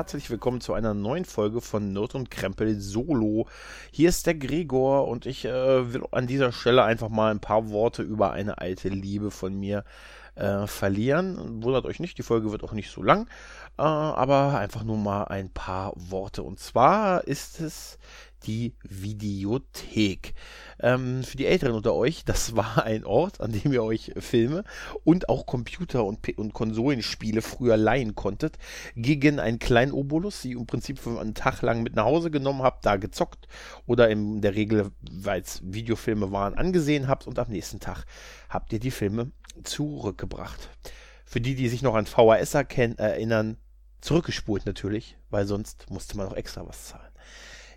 Herzlich willkommen zu einer neuen Folge von Nerd und Krempel Solo. Hier ist der Gregor und ich äh, will an dieser Stelle einfach mal ein paar Worte über eine alte Liebe von mir äh, verlieren. Wundert euch nicht, die Folge wird auch nicht so lang, äh, aber einfach nur mal ein paar Worte. Und zwar ist es die Videothek. Ähm, für die Älteren unter euch, das war ein Ort, an dem ihr euch Filme und auch Computer- und, P und Konsolenspiele früher leihen konntet, gegen einen kleinen Obolus, die im Prinzip für einen Tag lang mit nach Hause genommen habt, da gezockt oder in der Regel, weil es Videofilme waren, angesehen habt und am nächsten Tag habt ihr die Filme zurückgebracht. Für die, die sich noch an VHS erinnern, zurückgespult natürlich, weil sonst musste man noch extra was zahlen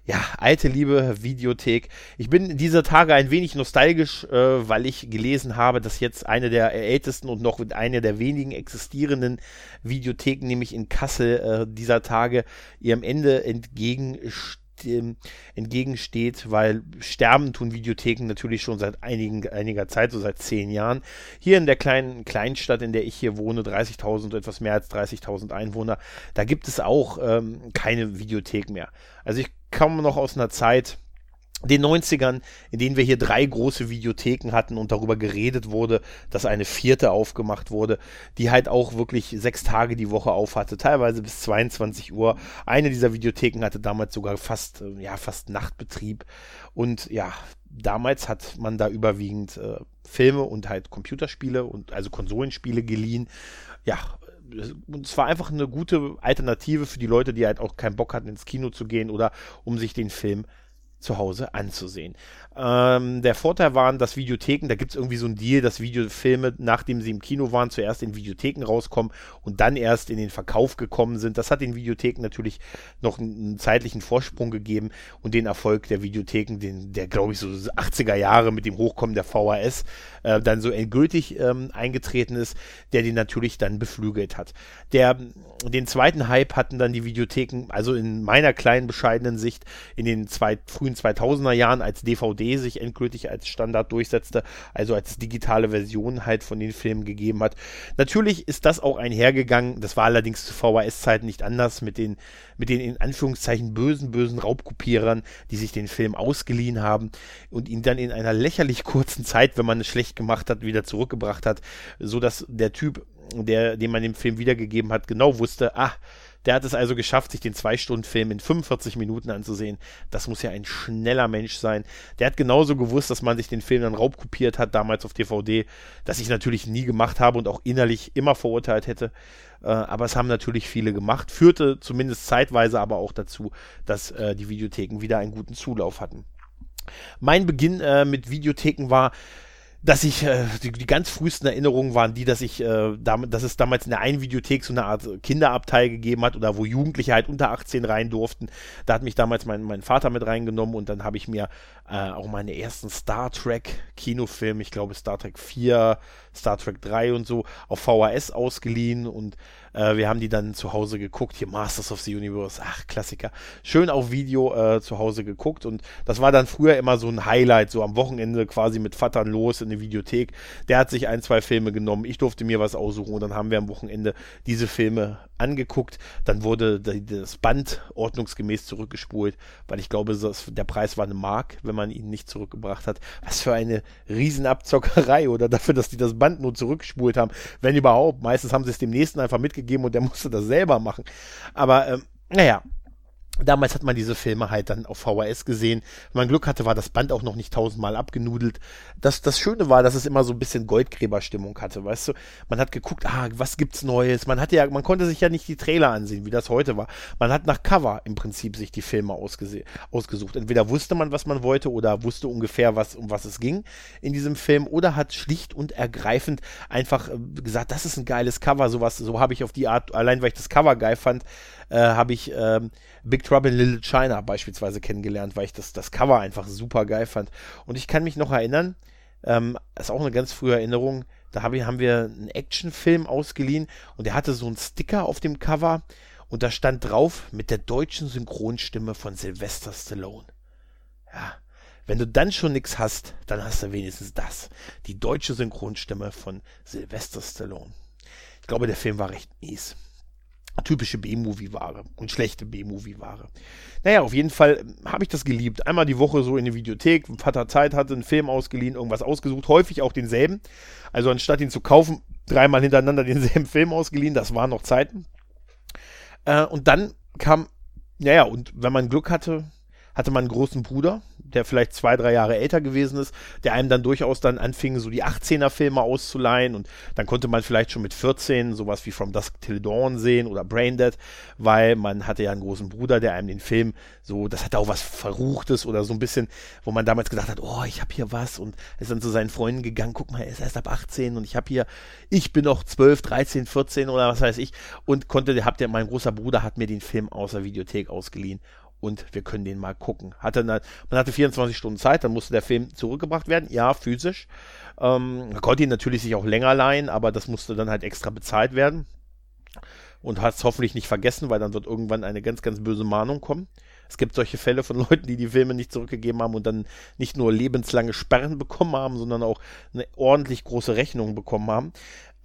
ja, alte liebe Videothek. Ich bin dieser Tage ein wenig nostalgisch, äh, weil ich gelesen habe, dass jetzt eine der ältesten und noch eine der wenigen existierenden Videotheken, nämlich in Kassel, äh, dieser Tage ihrem Ende entgegensteht entgegensteht, weil sterben tun Videotheken natürlich schon seit einigen, einiger Zeit, so seit zehn Jahren. Hier in der kleinen Kleinstadt, in der ich hier wohne, 30.000, etwas mehr als 30.000 Einwohner, da gibt es auch ähm, keine Videothek mehr. Also ich komme noch aus einer Zeit, den 90ern, in denen wir hier drei große Videotheken hatten und darüber geredet wurde, dass eine vierte aufgemacht wurde, die halt auch wirklich sechs Tage die Woche auf hatte, teilweise bis 22 Uhr. Eine dieser Videotheken hatte damals sogar fast, äh, ja, fast Nachtbetrieb. Und ja, damals hat man da überwiegend äh, Filme und halt Computerspiele und also Konsolenspiele geliehen. Ja, und es war einfach eine gute Alternative für die Leute, die halt auch keinen Bock hatten, ins Kino zu gehen oder um sich den Film zu Hause anzusehen. Ähm, der Vorteil waren, dass Videotheken, da gibt es irgendwie so ein Deal, dass Videofilme, nachdem sie im Kino waren, zuerst in Videotheken rauskommen und dann erst in den Verkauf gekommen sind. Das hat den Videotheken natürlich noch einen, zeitlichen Vorsprung gegeben und den Erfolg der Videotheken, den, der glaube ich so 80er Jahre mit dem Hochkommen der VHS äh, dann so endgültig ähm, eingetreten ist, der den natürlich dann beflügelt hat. Der, den zweiten Hype hatten dann die Videotheken, also in meiner kleinen bescheidenen Sicht, in den zwei, frühen 2000er Jahren als DVD sich endgültig als Standard durchsetzte, also als digitale Version halt von den Filmen gegeben hat. Natürlich ist das auch einhergegangen, das war allerdings zu VHS-Zeiten nicht anders, mit den, mit den in Anführungszeichen bösen, bösen Raubkopierern, die sich den Film ausgeliehen haben und ihn dann in einer lächerlich kurzen Zeit, wenn man es schlecht gemacht hat, wieder zurückgebracht hat, so dass der Typ, der, dem man den Film wiedergegeben hat, genau wusste, ah, der hat es also geschafft, sich den Zwei-Stunden-Film in 45 Minuten anzusehen. Das muss ja ein schneller Mensch sein. Der hat genauso gewusst, dass man sich den Film dann raubkopiert hat, damals auf DVD, das ich natürlich nie gemacht habe und auch innerlich immer verurteilt hätte. Äh, aber es haben natürlich viele gemacht. Führte zumindest zeitweise aber auch dazu, dass äh, die Videotheken wieder einen guten Zulauf hatten. Mein Beginn äh, mit Videotheken war dass ich, äh, die, die, ganz frühesten Erinnerungen waren die, dass ich, äh, damit, dass es damals in der einen Videothek so eine Art Kinderabteil gegeben hat oder wo Jugendliche halt unter 18 rein durften. Da hat mich damals mein, mein Vater mit reingenommen und dann habe ich mir äh, auch meine ersten Star Trek Kinofilme, ich glaube Star Trek 4, Star Trek 3 und so, auf VHS ausgeliehen und äh, wir haben die dann zu Hause geguckt. Hier Masters of the Universe, ach, Klassiker. Schön auf Video äh, zu Hause geguckt und das war dann früher immer so ein Highlight, so am Wochenende quasi mit Vatern los in eine Videothek. Der hat sich ein, zwei Filme genommen, ich durfte mir was aussuchen und dann haben wir am Wochenende diese Filme angeguckt. Dann wurde das Band ordnungsgemäß zurückgespult, weil ich glaube, der Preis war eine Mark, wenn man ihn nicht zurückgebracht hat. Was für eine Riesenabzockerei oder dafür, dass die das Band nur zurückgespult haben, wenn überhaupt. Meistens haben sie es dem nächsten einfach mitgegeben und der musste das selber machen. Aber ähm, naja, Damals hat man diese Filme halt dann auf VHS gesehen. Wenn man Glück hatte, war das Band auch noch nicht tausendmal abgenudelt. Das, das Schöne war, dass es immer so ein bisschen Goldgräberstimmung hatte, weißt du? Man hat geguckt, ah, was gibt's Neues? Man hatte ja, man konnte sich ja nicht die Trailer ansehen, wie das heute war. Man hat nach Cover im Prinzip sich die Filme ausgesucht. Entweder wusste man, was man wollte, oder wusste ungefähr, was, um was es ging in diesem Film, oder hat schlicht und ergreifend einfach äh, gesagt, das ist ein geiles Cover, sowas, so habe ich auf die Art, allein weil ich das Cover geil fand, äh, habe ich ähm, Big Trouble in Little China beispielsweise kennengelernt, weil ich das, das Cover einfach super geil fand. Und ich kann mich noch erinnern, ähm, ist auch eine ganz frühe Erinnerung. Da hab haben wir einen Actionfilm ausgeliehen und der hatte so einen Sticker auf dem Cover und da stand drauf mit der deutschen Synchronstimme von Sylvester Stallone. Ja, wenn du dann schon nichts hast, dann hast du wenigstens das. Die deutsche Synchronstimme von Sylvester Stallone. Ich glaube, der Film war recht mies typische B-Movie-Ware und schlechte B-Movie-Ware. Naja, auf jeden Fall habe ich das geliebt. Einmal die Woche so in die Videothek, wenn Vater Zeit hatte, einen Film ausgeliehen, irgendwas ausgesucht, häufig auch denselben. Also anstatt ihn zu kaufen, dreimal hintereinander denselben Film ausgeliehen, das waren noch Zeiten. Äh, und dann kam, naja, und wenn man Glück hatte, hatte man einen großen Bruder, der vielleicht zwei, drei Jahre älter gewesen ist, der einem dann durchaus dann anfing, so die 18er Filme auszuleihen. Und dann konnte man vielleicht schon mit 14 sowas wie From Dusk Till Dawn sehen oder Braindead, weil man hatte ja einen großen Bruder, der einem den Film so, das hatte auch was Verruchtes oder so ein bisschen, wo man damals gedacht hat, oh, ich habe hier was und ist dann zu seinen Freunden gegangen, guck mal, er ist erst ab 18 und ich habe hier, ich bin noch 12, 13, 14 oder was weiß ich und konnte, habt ihr, mein großer Bruder hat mir den Film aus der Videothek ausgeliehen und wir können den mal gucken. Hatte eine, man hatte 24 Stunden Zeit, dann musste der Film zurückgebracht werden, ja, physisch. Ähm, man konnte ihn natürlich sich auch länger leihen, aber das musste dann halt extra bezahlt werden. Und hat es hoffentlich nicht vergessen, weil dann wird irgendwann eine ganz, ganz böse Mahnung kommen. Es gibt solche Fälle von Leuten, die die Filme nicht zurückgegeben haben und dann nicht nur lebenslange Sperren bekommen haben, sondern auch eine ordentlich große Rechnung bekommen haben.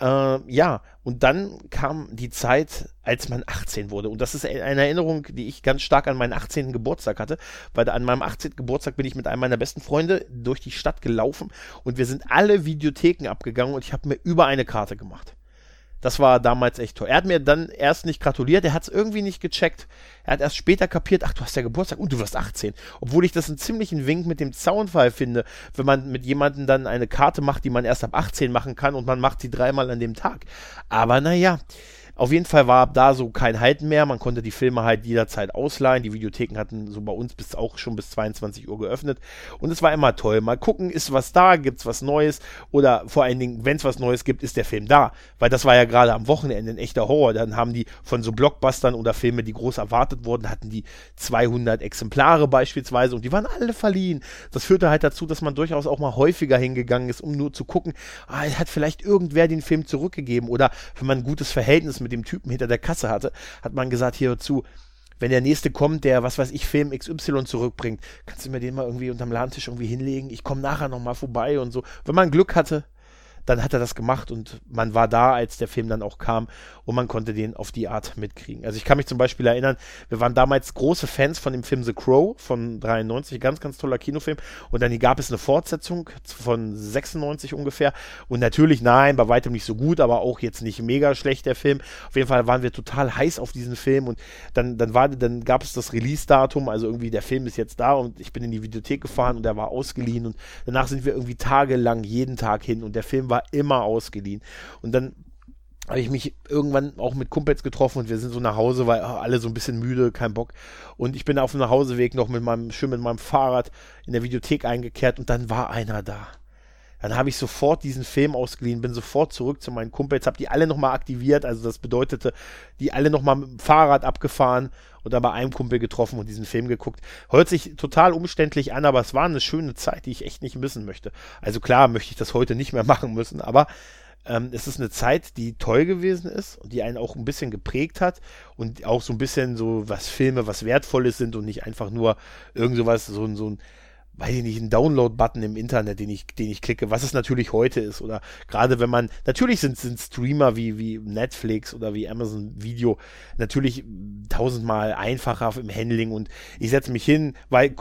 Äh, ja, und dann kam die Zeit, als man 18 wurde. Und das ist eine Erinnerung, die ich ganz stark an meinen 18. Geburtstag hatte, weil an meinem 18. Geburtstag bin ich mit einem meiner besten Freunde durch die Stadt gelaufen und wir sind alle Videotheken abgegangen und ich habe mir über eine Karte gemacht. Das war damals echt toll. Er hat mir dann erst nicht gratuliert, er hat es irgendwie nicht gecheckt. Er hat erst später kapiert, ach, du hast ja Geburtstag und du wirst 18. Obwohl ich das einen ziemlichen Wink mit dem Zaunfall finde, wenn man mit jemandem dann eine Karte macht, die man erst ab 18 machen kann und man macht sie dreimal an dem Tag. Aber naja, auf jeden Fall war da so kein Halten mehr. Man konnte die Filme halt jederzeit ausleihen. Die Videotheken hatten so bei uns bis auch schon bis 22 Uhr geöffnet. Und es war immer toll. Mal gucken, ist was da, gibt's was Neues? Oder vor allen Dingen, wenn es was Neues gibt, ist der Film da. Weil das war ja gerade am Wochenende ein echter Horror. Dann haben die von so Blockbustern oder Filme, die groß erwartet wurden, hatten die 200 Exemplare beispielsweise und die waren alle verliehen. Das führte halt dazu, dass man durchaus auch mal häufiger hingegangen ist, um nur zu gucken, ah, hat vielleicht irgendwer den Film zurückgegeben oder wenn man ein gutes Verhältnis mit mit dem Typen hinter der Kasse hatte, hat man gesagt, hierzu, wenn der nächste kommt, der, was weiß ich, Film XY zurückbringt, kannst du mir den mal irgendwie unterm Ladentisch irgendwie hinlegen? Ich komme nachher nochmal vorbei und so. Wenn man Glück hatte, dann hat er das gemacht und man war da, als der Film dann auch kam und man konnte den auf die Art mitkriegen. Also ich kann mich zum Beispiel erinnern, wir waren damals große Fans von dem Film The Crow von 93, ganz, ganz toller Kinofilm und dann gab es eine Fortsetzung von 96 ungefähr und natürlich, nein, bei weitem nicht so gut, aber auch jetzt nicht mega schlecht der Film. Auf jeden Fall waren wir total heiß auf diesen Film und dann, dann war, dann gab es das Release-Datum, also irgendwie der Film ist jetzt da und ich bin in die Videothek gefahren und der war ausgeliehen und danach sind wir irgendwie tagelang jeden Tag hin und der Film war war immer ausgeliehen. Und dann habe ich mich irgendwann auch mit Kumpels getroffen und wir sind so nach Hause, weil alle so ein bisschen müde, kein Bock. Und ich bin auf dem Nachhauseweg noch mit meinem, schön mit meinem Fahrrad in der Videothek eingekehrt und dann war einer da. Dann habe ich sofort diesen Film ausgeliehen, bin sofort zurück zu meinen Kumpels, habe die alle nochmal aktiviert, also das bedeutete, die alle nochmal mit dem Fahrrad abgefahren und dann bei einem Kumpel getroffen und diesen Film geguckt. Hört sich total umständlich an, aber es war eine schöne Zeit, die ich echt nicht missen möchte. Also klar möchte ich das heute nicht mehr machen müssen, aber ähm, es ist eine Zeit, die toll gewesen ist und die einen auch ein bisschen geprägt hat und auch so ein bisschen so, was Filme, was Wertvolles sind und nicht einfach nur irgend sowas, so, so ein weiß ich nicht, einen Download-Button im Internet, den ich, den ich klicke, was es natürlich heute ist. Oder gerade wenn man, natürlich sind, sind Streamer wie, wie Netflix oder wie Amazon Video natürlich tausendmal einfacher im Handling und ich setze mich hin, weil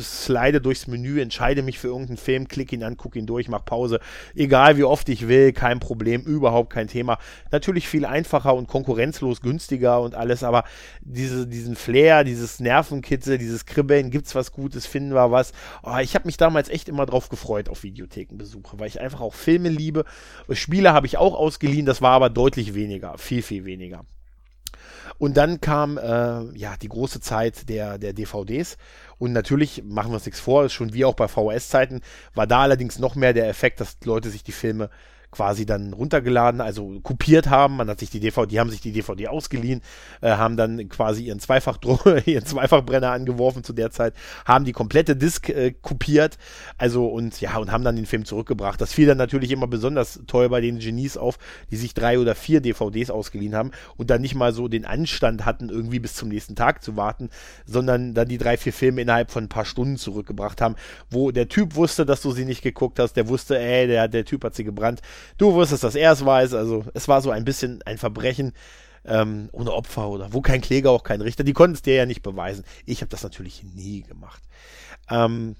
slide durchs Menü, entscheide mich für irgendeinen Film, klicke ihn an, gucke ihn durch, mach Pause. Egal wie oft ich will, kein Problem, überhaupt kein Thema. Natürlich viel einfacher und konkurrenzlos günstiger und alles, aber diese, diesen Flair, dieses Nervenkitzel, dieses Kribbeln, gibt's was Gutes, finden wir was, Oh, ich habe mich damals echt immer drauf gefreut auf Videothekenbesuche, weil ich einfach auch Filme liebe. Spiele habe ich auch ausgeliehen, das war aber deutlich weniger, viel, viel weniger. Und dann kam äh, ja die große Zeit der, der DVDs. Und natürlich machen wir uns nichts vor, schon wie auch bei VHS-Zeiten, war da allerdings noch mehr der Effekt, dass Leute sich die Filme quasi dann runtergeladen, also kopiert haben. Man hat sich die DVD, die haben sich die DVD ausgeliehen, äh, haben dann quasi ihren Zweifachdruck, ihren Zweifachbrenner angeworfen zu der Zeit, haben die komplette Disc äh, kopiert, also und ja, und haben dann den Film zurückgebracht. Das fiel dann natürlich immer besonders toll bei den Genies auf, die sich drei oder vier DVDs ausgeliehen haben und dann nicht mal so den Anstand hatten, irgendwie bis zum nächsten Tag zu warten, sondern dann die drei, vier Filme innerhalb von ein paar Stunden zurückgebracht haben, wo der Typ wusste, dass du sie nicht geguckt hast, der wusste, ey, der, der Typ hat sie gebrannt. Du wusstest, dass er es weiß, also es war so ein bisschen ein Verbrechen. Ähm, ohne Opfer oder wo kein Kläger, auch kein Richter. Die konnten es dir ja nicht beweisen. Ich habe das natürlich nie gemacht. Ähm,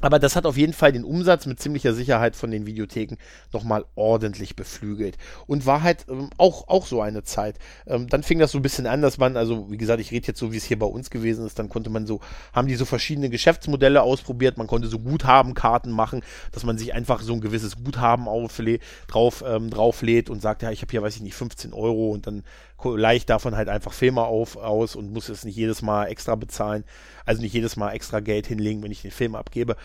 aber das hat auf jeden Fall den Umsatz mit ziemlicher Sicherheit von den Videotheken nochmal ordentlich beflügelt. Und war halt ähm, auch, auch so eine Zeit. Ähm, dann fing das so ein bisschen an, dass man, also wie gesagt, ich rede jetzt so, wie es hier bei uns gewesen ist, dann konnte man so, haben die so verschiedene Geschäftsmodelle ausprobiert, man konnte so Guthabenkarten machen, dass man sich einfach so ein gewisses Guthaben drauf, ähm, drauflädt und sagt, ja, ich habe hier, weiß ich nicht, 15 Euro und dann leicht davon halt einfach Filme auf, aus und muss es nicht jedes Mal extra bezahlen, also nicht jedes Mal extra Geld hinlegen, wenn ich den Film abgebe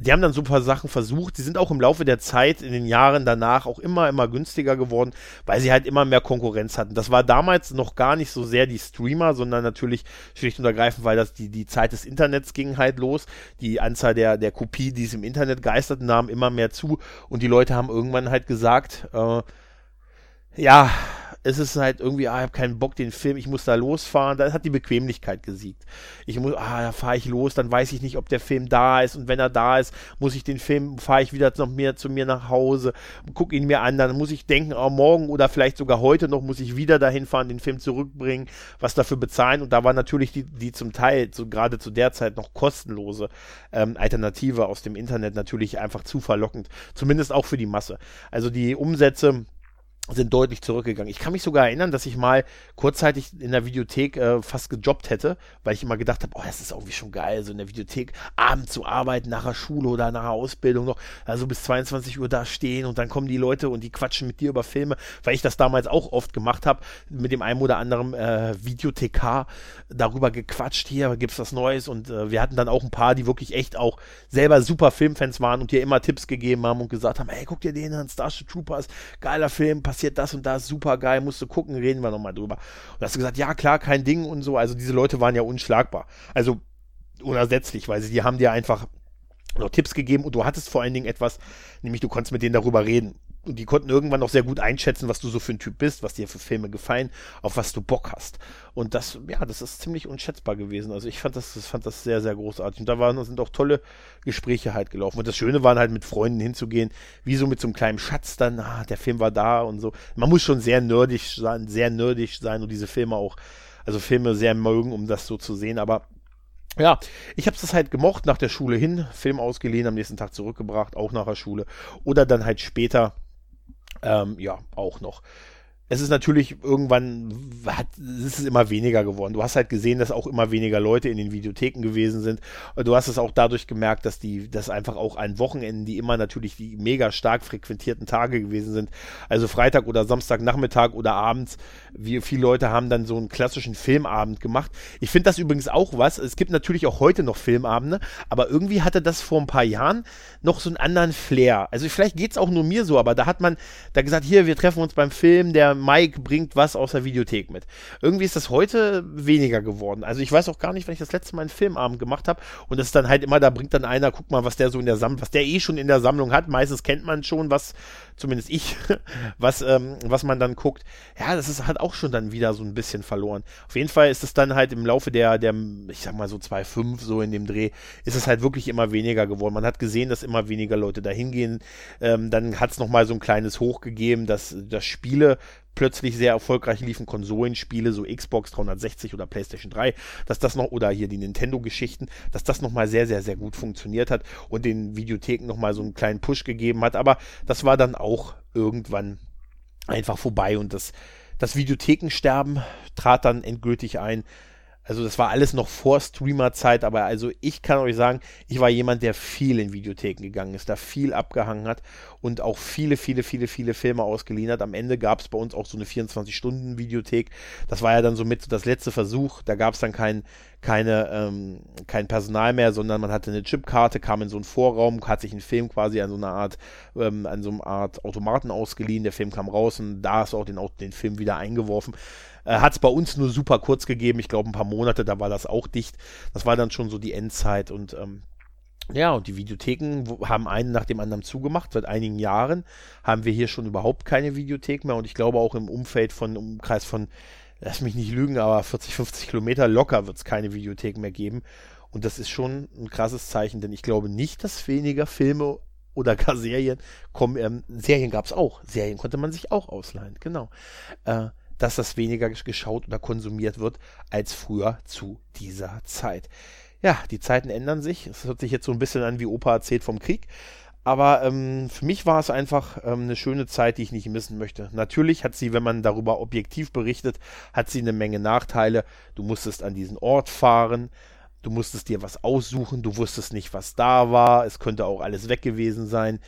die haben dann so ein paar Sachen versucht. Die sind auch im Laufe der Zeit, in den Jahren danach, auch immer, immer günstiger geworden, weil sie halt immer mehr Konkurrenz hatten. Das war damals noch gar nicht so sehr die Streamer, sondern natürlich schlicht und ergreifend, weil das die, die Zeit des Internets ging halt los. Die Anzahl der, der Kopie, die es im Internet geisterten, nahm immer mehr zu und die Leute haben irgendwann halt gesagt, äh, ja, es ist halt irgendwie, ah, ich habe keinen Bock, den Film, ich muss da losfahren. Da hat die Bequemlichkeit gesiegt. Ich muss, ah, da fahre ich los, dann weiß ich nicht, ob der Film da ist. Und wenn er da ist, muss ich den Film, fahre ich wieder noch mehr zu mir nach Hause, gucke ihn mir an, dann muss ich denken, oh, morgen oder vielleicht sogar heute noch muss ich wieder dahin fahren, den Film zurückbringen, was dafür bezahlen. Und da war natürlich die, die zum Teil, so gerade zu der Zeit noch kostenlose ähm, Alternative aus dem Internet natürlich einfach zu verlockend. Zumindest auch für die Masse. Also die Umsätze sind deutlich zurückgegangen. Ich kann mich sogar erinnern, dass ich mal kurzzeitig in der Videothek äh, fast gejobbt hätte, weil ich immer gedacht habe, oh, das ist irgendwie schon geil, so in der Videothek abends zu arbeiten, nach der Schule oder nach der Ausbildung noch, also bis 22 Uhr da stehen und dann kommen die Leute und die quatschen mit dir über Filme, weil ich das damals auch oft gemacht habe, mit dem einen oder anderen äh, Videothekar darüber gequatscht, hier gibt's was Neues und äh, wir hatten dann auch ein paar, die wirklich echt auch selber super Filmfans waren und dir immer Tipps gegeben haben und gesagt haben, hey, guck dir den an, Starship Troopers, geiler Film, passiert das und das, super geil, musst du gucken, reden wir nochmal drüber. Und hast du gesagt, ja klar, kein Ding und so. Also diese Leute waren ja unschlagbar. Also unersetzlich, weil sie, die haben dir einfach noch Tipps gegeben und du hattest vor allen Dingen etwas, nämlich du konntest mit denen darüber reden und die konnten irgendwann noch sehr gut einschätzen, was du so für ein Typ bist, was dir für Filme gefallen, auf was du Bock hast. Und das, ja, das ist ziemlich unschätzbar gewesen. Also ich fand das, das fand das sehr, sehr großartig. Und da waren, sind auch tolle Gespräche halt gelaufen. Und das Schöne war halt mit Freunden hinzugehen, wie so mit so einem kleinen Schatz dann, ah, der Film war da und so. Man muss schon sehr nerdig sein, sehr nerdig sein und diese Filme auch, also Filme sehr mögen, um das so zu sehen. Aber ja, ich habe das halt gemocht, nach der Schule hin, Film ausgeliehen, am nächsten Tag zurückgebracht, auch nach der Schule. Oder dann halt später ähm, ja, auch noch es ist natürlich irgendwann, hat, es ist immer weniger geworden. Du hast halt gesehen, dass auch immer weniger Leute in den Videotheken gewesen sind. Du hast es auch dadurch gemerkt, dass die, dass einfach auch an Wochenenden, die immer natürlich die mega stark frequentierten Tage gewesen sind, also Freitag oder Samstagnachmittag oder abends, wie viele Leute haben dann so einen klassischen Filmabend gemacht. Ich finde das übrigens auch was. Es gibt natürlich auch heute noch Filmabende, aber irgendwie hatte das vor ein paar Jahren noch so einen anderen Flair. Also vielleicht geht es auch nur mir so, aber da hat man da gesagt, hier, wir treffen uns beim Film, der Mike bringt was aus der Videothek mit. Irgendwie ist das heute weniger geworden. Also ich weiß auch gar nicht, wenn ich das letzte Mal einen Filmabend gemacht habe und das ist dann halt immer, da bringt dann einer, guck mal, was der so in der Sammlung, was der eh schon in der Sammlung hat. Meistens kennt man schon, was, zumindest ich, was, ähm, was man dann guckt. Ja, das ist halt auch schon dann wieder so ein bisschen verloren. Auf jeden Fall ist es dann halt im Laufe der, der, ich sag mal so 2,5 so in dem Dreh, ist es halt wirklich immer weniger geworden. Man hat gesehen, dass immer weniger Leute da hingehen. Ähm, dann hat es nochmal so ein kleines Hoch gegeben, dass, dass Spiele plötzlich sehr erfolgreich liefen Konsolenspiele, so Xbox 360 oder PlayStation 3, dass das noch, oder hier die Nintendo-Geschichten, dass das nochmal sehr, sehr, sehr gut funktioniert hat und den Videotheken nochmal so einen kleinen Push gegeben hat. Aber das war dann auch irgendwann einfach vorbei und das, das Videothekensterben trat dann endgültig ein. Also das war alles noch vor Streamer-Zeit, aber also ich kann euch sagen, ich war jemand, der viel in Videotheken gegangen ist, da viel abgehangen hat und auch viele, viele, viele, viele Filme ausgeliehen hat. Am Ende gab es bei uns auch so eine 24-Stunden-Videothek. Das war ja dann somit das letzte Versuch. Da gab es dann keinen keine, ähm, kein Personal mehr, sondern man hatte eine Chipkarte, kam in so einen Vorraum, hat sich einen Film quasi an so einer Art, ähm, an so einer Art Automaten ausgeliehen, der Film kam raus und da du auch den, den Film wieder eingeworfen. Äh, hat es bei uns nur super kurz gegeben, ich glaube ein paar Monate, da war das auch dicht. Das war dann schon so die Endzeit und ähm, ja, und die Videotheken haben einen nach dem anderen zugemacht. Seit einigen Jahren haben wir hier schon überhaupt keine Videothek mehr. Und ich glaube auch im Umfeld von Umkreis von lass mich nicht lügen, aber 40, 50 Kilometer locker wird es keine Videothek mehr geben. Und das ist schon ein krasses Zeichen, denn ich glaube nicht, dass weniger Filme oder gar Serien kommen. Ähm, Serien gab es auch. Serien konnte man sich auch ausleihen, genau. Äh, dass das weniger geschaut oder konsumiert wird als früher zu dieser Zeit. Ja, die Zeiten ändern sich. Es hört sich jetzt so ein bisschen an, wie Opa erzählt vom Krieg. Aber ähm, für mich war es einfach ähm, eine schöne Zeit, die ich nicht missen möchte. Natürlich hat sie, wenn man darüber objektiv berichtet, hat sie eine Menge Nachteile. Du musstest an diesen Ort fahren, du musstest dir was aussuchen, du wusstest nicht, was da war. Es könnte auch alles weg gewesen sein.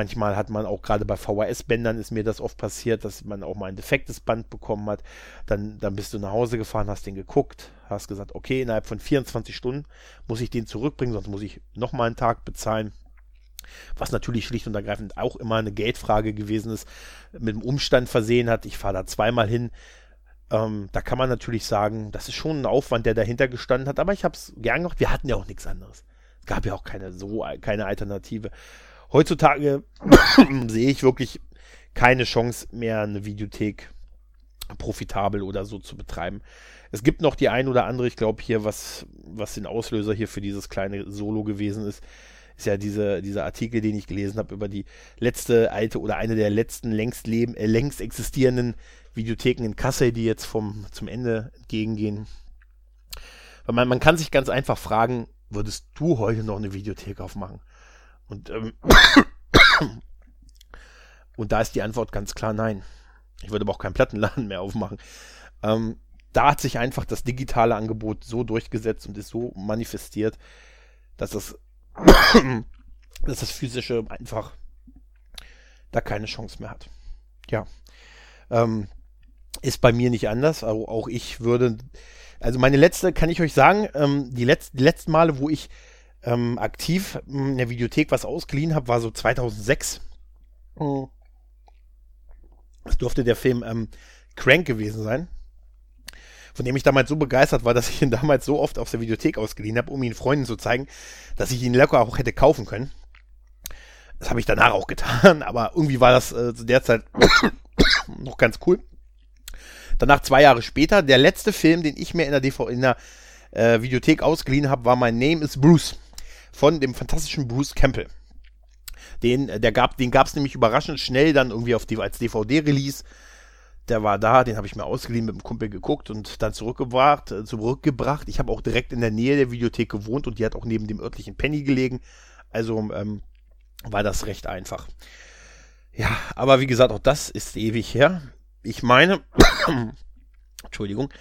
Manchmal hat man auch gerade bei VHS-Bändern ist mir das oft passiert, dass man auch mal ein defektes Band bekommen hat. Dann, dann bist du nach Hause gefahren, hast den geguckt, hast gesagt, okay, innerhalb von 24 Stunden muss ich den zurückbringen, sonst muss ich nochmal einen Tag bezahlen. Was natürlich schlicht und ergreifend auch immer eine Geldfrage gewesen ist, mit dem Umstand versehen hat. Ich fahre da zweimal hin. Ähm, da kann man natürlich sagen, das ist schon ein Aufwand, der dahinter gestanden hat, aber ich habe es gern gemacht. Wir hatten ja auch nichts anderes. Es gab ja auch keine so keine Alternative. Heutzutage sehe ich wirklich keine Chance mehr, eine Videothek profitabel oder so zu betreiben. Es gibt noch die ein oder andere, ich glaube hier, was, was den Auslöser hier für dieses kleine Solo gewesen ist, ist ja diese, dieser Artikel, den ich gelesen habe über die letzte alte oder eine der letzten längst leben, äh, längst existierenden Videotheken in Kassel, die jetzt vom, zum Ende entgegengehen. Weil man, man kann sich ganz einfach fragen, würdest du heute noch eine Videothek aufmachen? Und, ähm, und da ist die Antwort ganz klar nein. Ich würde aber auch keinen Plattenladen mehr aufmachen. Ähm, da hat sich einfach das digitale Angebot so durchgesetzt und ist so manifestiert, dass das dass das physische einfach da keine Chance mehr hat. Ja. Ähm, ist bei mir nicht anders. Also auch ich würde, also meine letzte, kann ich euch sagen, ähm, die, letzt, die letzten Male, wo ich ähm, aktiv in der Videothek was ausgeliehen habe, war so 2006. Das durfte der Film ähm, Crank gewesen sein von dem ich damals so begeistert war, dass ich ihn damals so oft aus der Videothek ausgeliehen habe, um ihn Freunden zu zeigen, dass ich ihn locker auch hätte kaufen können. Das habe ich danach auch getan, aber irgendwie war das äh, zu der Zeit noch ganz cool. Danach zwei Jahre später, der letzte Film, den ich mir in der, DV in der äh, Videothek ausgeliehen habe, war My Name is Bruce von dem fantastischen Bruce Campbell. Den, äh, gab, den gab es nämlich überraschend schnell dann irgendwie auf die, als DVD-Release der war da, den habe ich mir ausgeliehen, mit dem Kumpel geguckt und dann zurückgebracht. Äh, zurückgebracht. Ich habe auch direkt in der Nähe der Videothek gewohnt und die hat auch neben dem örtlichen Penny gelegen. Also ähm, war das recht einfach. Ja, aber wie gesagt, auch das ist ewig her. Ich meine, Entschuldigung,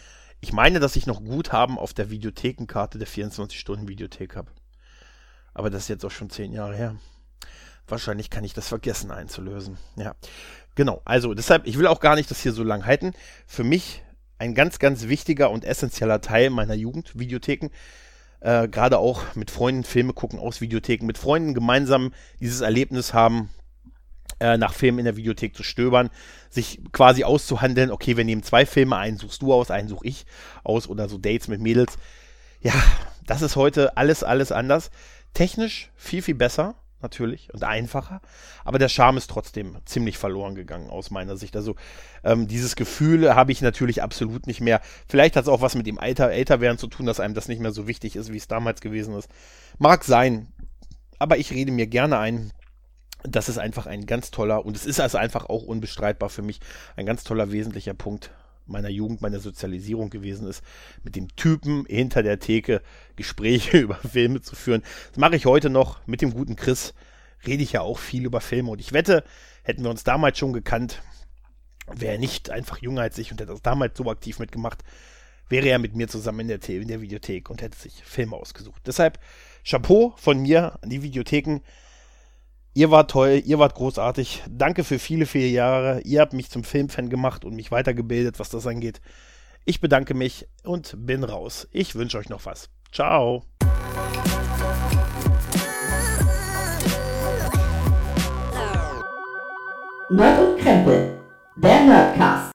ich meine, dass ich noch Guthaben auf der Videothekenkarte der 24-Stunden-Videothek habe. Aber das ist jetzt auch schon zehn Jahre her. Wahrscheinlich kann ich das vergessen einzulösen. Ja. Genau, also deshalb, ich will auch gar nicht das hier so lang halten. Für mich ein ganz, ganz wichtiger und essentieller Teil meiner Jugend, Videotheken. Äh, Gerade auch mit Freunden Filme gucken aus Videotheken, mit Freunden gemeinsam dieses Erlebnis haben, äh, nach Filmen in der Videothek zu stöbern, sich quasi auszuhandeln, okay, wir nehmen zwei Filme, einen suchst du aus, einen such ich aus oder so Dates mit Mädels. Ja, das ist heute alles, alles anders. Technisch viel, viel besser natürlich und einfacher, aber der Charme ist trotzdem ziemlich verloren gegangen aus meiner Sicht. Also ähm, dieses Gefühl habe ich natürlich absolut nicht mehr. Vielleicht hat es auch was mit dem Alter, Älterwerden zu tun, dass einem das nicht mehr so wichtig ist, wie es damals gewesen ist. Mag sein, aber ich rede mir gerne ein, das ist einfach ein ganz toller und es ist also einfach auch unbestreitbar für mich ein ganz toller wesentlicher Punkt meiner Jugend, meiner Sozialisierung gewesen ist, mit dem Typen hinter der Theke Gespräche über Filme zu führen. Das mache ich heute noch mit dem guten Chris. Rede ich ja auch viel über Filme und ich wette, hätten wir uns damals schon gekannt, wäre er nicht einfach jünger als ich und hätte das damals so aktiv mitgemacht, wäre er mit mir zusammen in der, in der Videothek und hätte sich Filme ausgesucht. Deshalb Chapeau von mir an die Videotheken. Ihr wart toll, ihr wart großartig. Danke für viele, viele Jahre. Ihr habt mich zum Filmfan gemacht und mich weitergebildet, was das angeht. Ich bedanke mich und bin raus. Ich wünsche euch noch was. Ciao. Nerd und Krempel, der Nerdcast.